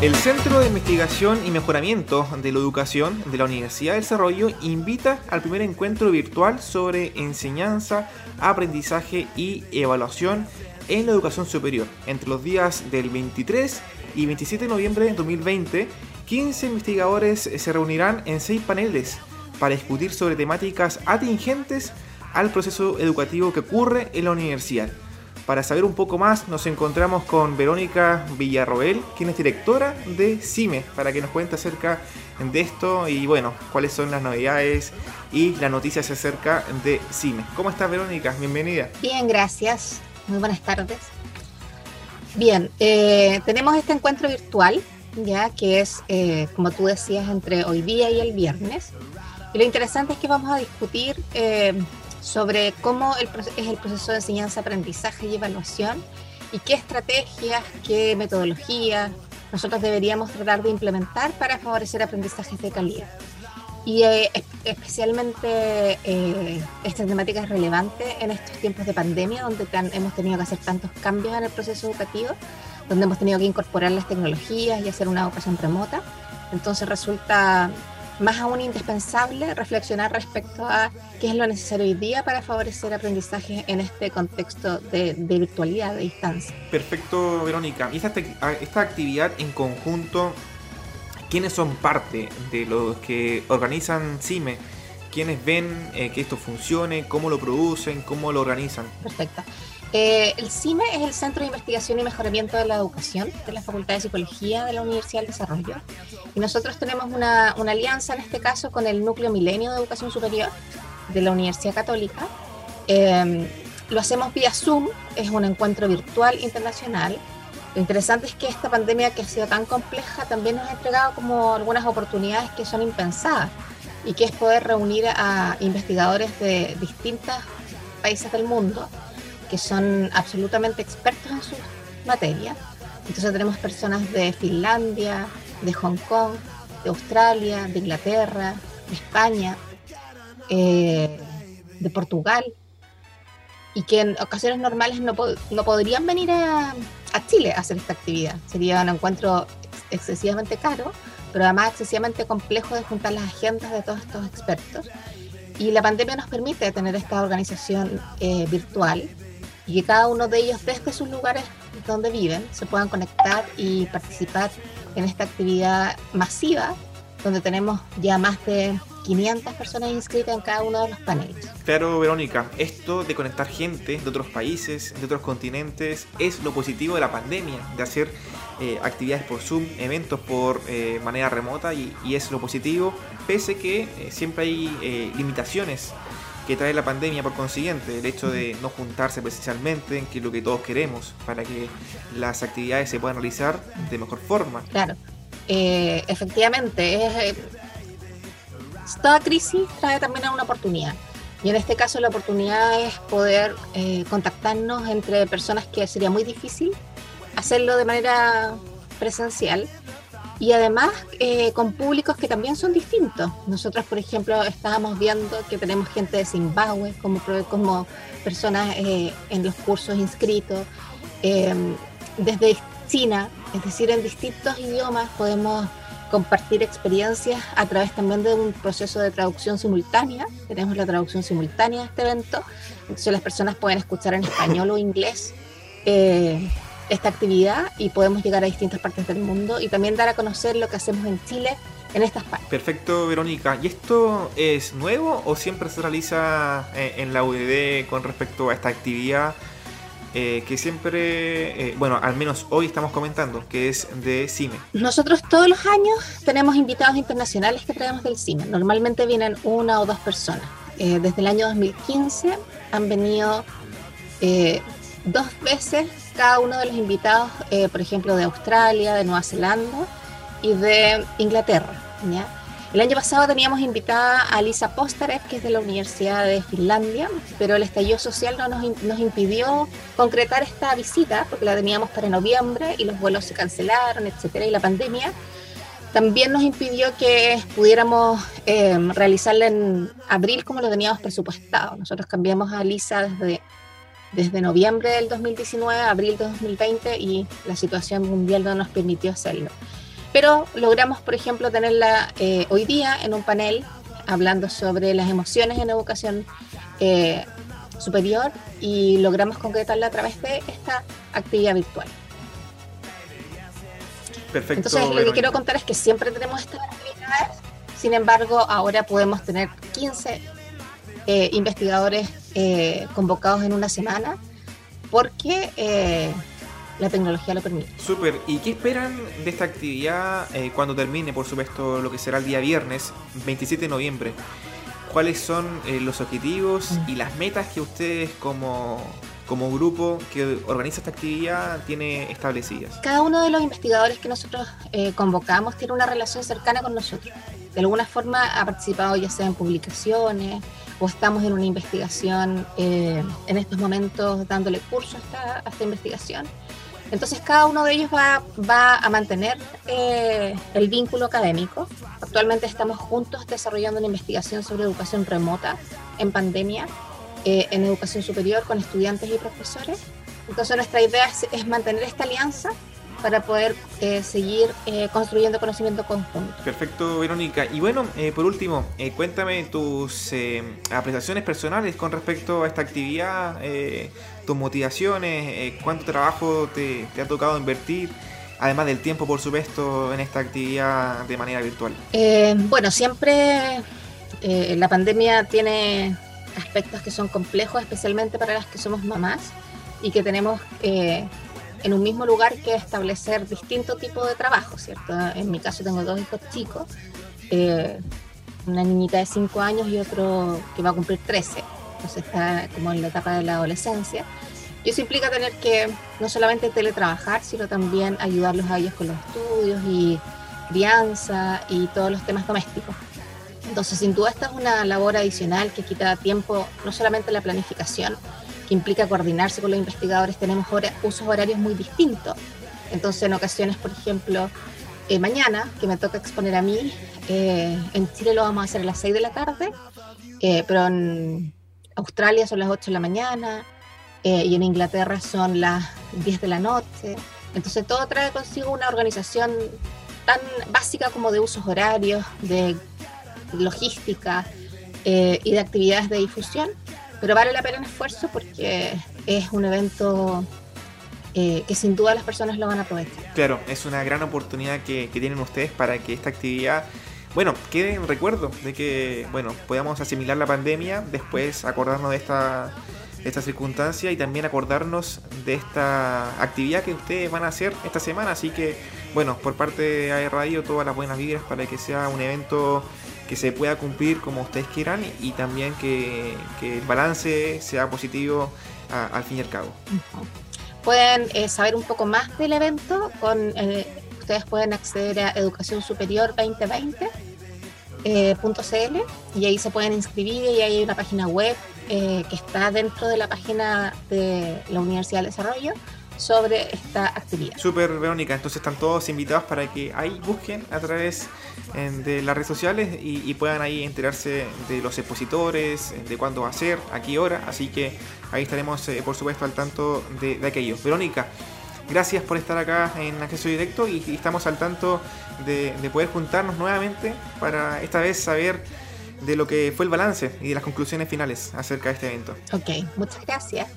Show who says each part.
Speaker 1: El Centro de Investigación y Mejoramiento de la Educación de la Universidad del Desarrollo invita al primer encuentro virtual sobre enseñanza, aprendizaje y evaluación en la educación superior. Entre los días del 23 y 27 de noviembre de 2020, 15 investigadores se reunirán en seis paneles para discutir sobre temáticas atingentes al proceso educativo que ocurre en la universidad. Para saber un poco más nos encontramos con Verónica Villarroel, quien es directora de CIME, para que nos cuente acerca de esto y bueno, cuáles son las novedades y las noticias acerca de CIME. ¿Cómo estás Verónica? Bienvenida.
Speaker 2: Bien, gracias. Muy buenas tardes. Bien, eh, tenemos este encuentro virtual, ya que es, eh, como tú decías, entre hoy día y el viernes. Y lo interesante es que vamos a discutir eh, sobre cómo es el proceso de enseñanza, aprendizaje y evaluación y qué estrategias, qué metodologías nosotros deberíamos tratar de implementar para favorecer aprendizajes de calidad. Y eh, especialmente eh, esta temática es relevante en estos tiempos de pandemia, donde hemos tenido que hacer tantos cambios en el proceso educativo, donde hemos tenido que incorporar las tecnologías y hacer una educación remota. Entonces resulta más aún indispensable reflexionar respecto a qué es lo necesario hoy día para favorecer aprendizaje en este contexto de, virtualidad, de distancia.
Speaker 1: Perfecto, Verónica. Y esta, esta actividad en conjunto, ¿quiénes son parte de los que organizan CIME? ¿Quiénes ven eh, que esto funcione? ¿Cómo lo producen? ¿Cómo lo organizan?
Speaker 2: Perfecto. Eh, el CIME es el Centro de Investigación y Mejoramiento de la Educación de la Facultad de Psicología de la Universidad del Desarrollo. Y nosotros tenemos una, alianza en este caso con el Núcleo Milenio de Educación Superior de la Universidad Católica. Em, lo hacemos vía Zoom, es un encuentro virtual internacional. Lo interesante es que esta pandemia que ha sido tan compleja también nos ha entregado como algunas oportunidades que son impensadas y que es poder reunir a investigadores de distintos países del mundo que son absolutamente expertos en su materia. Entonces tenemos personas de Finlandia, de Hong Kong, de Australia, de Inglaterra, de España, eh, de Portugal, y que en ocasiones normales no, no podrían venir a, a, Chile a hacer esta actividad. Sería un encuentro excesivamente caro, pero además excesivamente complejo de juntar las agendas de todos estos expertos. Y la pandemia nos permite tener esta organización eh, virtual y que cada uno de ellos desde sus lugares donde viven se puedan conectar y participar en esta actividad masiva donde tenemos ya más de 500 personas inscritas en cada uno de los paneles.
Speaker 1: Claro, Verónica, esto de conectar gente de otros países, de otros continentes, es lo positivo de la pandemia, de hacer eh, actividades por Zoom, eventos por eh, manera remota y, es lo positivo, pese que eh, siempre hay limitaciones que trae la pandemia por consiguiente, el hecho de no juntarse presencialmente, que lo que todos queremos, para que las actividades se puedan realizar de mejor forma.
Speaker 2: Claro, eh, efectivamente, eh, toda crisis trae también una oportunidad. Y en este caso la oportunidad es poder eh, contactarnos entre personas que sería muy difícil hacerlo de manera presencial y además eh, con públicos que también son distintos. Nosotros, por ejemplo, estábamos viendo que tenemos gente de Zimbabue como, como personas eh, en los cursos inscritos, em, desde China, es decir, en distintos idiomas podemos compartir experiencias a través también de un proceso de traducción simultánea. Tenemos la traducción simultánea de este evento, entonces las personas pueden escuchar en español o inglés. Eh, esta actividad y podemos llegar a distintas partes del mundo y también dar a conocer lo que hacemos en Chile en estas partes.
Speaker 1: Perfecto, Verónica. ¿Y esto es nuevo o siempre se realiza eh, en la UDD con respecto a esta actividad? Eh, que siempre, eh, bueno, al menos hoy estamos comentando, que es de CIME.
Speaker 2: Nosotros todos los años tenemos invitados internacionales que traemos del CIME. Normalmente vienen una o dos personas. desde el año 2015 han venido dos veces cada uno de los invitados, eh, por ejemplo, de Australia, de Nueva Zelanda y de Inglaterra. El año pasado teníamos invitada a Lisa Postarev, que es de la Universidad de Finlandia, pero el estallido social no nos, nos, impidió concretar esta visita, porque la teníamos para noviembre y los vuelos se cancelaron, etcétera, y la pandemia también nos impidió que pudiéramos eh, realizarla en abril como lo teníamos presupuestado. Nosotros cambiamos a Lisa desde desde noviembre del 2019 a abril de 2020 y la situación mundial no nos permitió hacerlo. Pero logramos, por ejemplo, tenerla eh, hoy día en un panel hablando sobre las emociones en educación eh, superior y logramos concretarla a través de esta actividad virtual.
Speaker 1: Perfecto.
Speaker 2: Entonces, lo que quiero contar es que siempre tenemos estas actividades, sin embargo, ahora podemos tener 15 eh, investigadores eh, convocados en una semana porque eh, la tecnología lo permite.
Speaker 1: Súper. ¿Y qué esperan de esta actividad cuando termine, por supuesto, lo que será el día viernes, 27 de noviembre? ¿Cuáles son los objetivos y las metas que ustedes como como grupo que organiza esta actividad tiene establecidas?
Speaker 2: Cada uno de los investigadores que nosotros eh, convocamos tiene una relación cercana con nosotros. De alguna forma ha participado ya sea en publicaciones o estamos en una investigación eh, en estos momentos dándole curso a esta, investigación. Entonces cada uno de ellos va, va a mantener eh, el vínculo académico. Actualmente estamos juntos desarrollando una investigación sobre educación remota en pandemia eh, en educación superior con estudiantes y profesores. Entonces nuestra idea es, mantener esta alianza para poder eh, seguir eh, construyendo conocimiento conjunto.
Speaker 1: Perfecto, Verónica. Y bueno, por último, cuéntame tus apreciaciones personales con respecto a esta actividad, tus motivaciones, cuánto trabajo te, te, ha tocado invertir, además del tiempo, por supuesto, en esta actividad de manera virtual.
Speaker 2: bueno, siempre la pandemia tiene aspectos que son complejos, especialmente para las que somos mamás y que tenemos eh, en un mismo lugar que establecer distintos tipos de trabajo, ¿cierto? En mi caso tengo dos hijos chicos, eh, una niñita de 5 años y otro que va a cumplir 13, entonces está como en la etapa de la adolescencia. Y eso implica tener que no solamente teletrabajar, sino también ayudarlos a ellos con los estudios y crianza y todos los temas domésticos. Entonces, sin duda, esta es una labor adicional que quita tiempo, no solamente la planificación, que implica coordinarse con los investigadores, tenemos usos horarios muy distintos. Entonces, en ocasiones, por ejemplo, eh, mañana, que me toca exponer a mí, eh, en Chile lo vamos a hacer a las 6 de la tarde, eh, pero en Australia son las 8 de la mañana y en Inglaterra son las 10 de la noche. Entonces, todo trae consigo una organización tan básica como de usos horarios, de logística eh, y de actividades de difusión, pero vale la pena el esfuerzo porque es un evento eh, que sin duda las personas lo van a aprovechar.
Speaker 1: Claro, es una gran oportunidad que, tienen ustedes para que esta actividad bueno, quede en recuerdo de que, bueno, podamos asimilar la pandemia, después acordarnos de esta, esta circunstancia y también acordarnos de esta actividad que ustedes van a hacer esta semana. Así que, bueno, por parte de AE Radio, todas las buenas vibras para que sea un evento que se pueda cumplir como ustedes quieran y también que, el balance sea positivo al fin y al cabo.
Speaker 2: Pueden eh, saber un poco más del evento, con eh, ustedes pueden acceder a Educación Superior 2020. Eh, .cl y ahí se pueden inscribir y ahí hay una página web que está dentro de la página de la Universidad del Desarrollo sobre esta actividad.
Speaker 1: Super, Verónica. Entonces están todos invitados para que ahí busquen a través de las redes sociales y, puedan ahí enterarse de los expositores, de cuándo va a ser, a qué hora. Así que ahí estaremos, eh, por supuesto, al tanto de, aquello. Verónica, gracias por estar acá en acceso directo y, estamos al tanto de, de poder juntarnos nuevamente para esta vez saber de lo que fue el balance y de las conclusiones finales acerca de este evento.
Speaker 2: Ok, muchas gracias.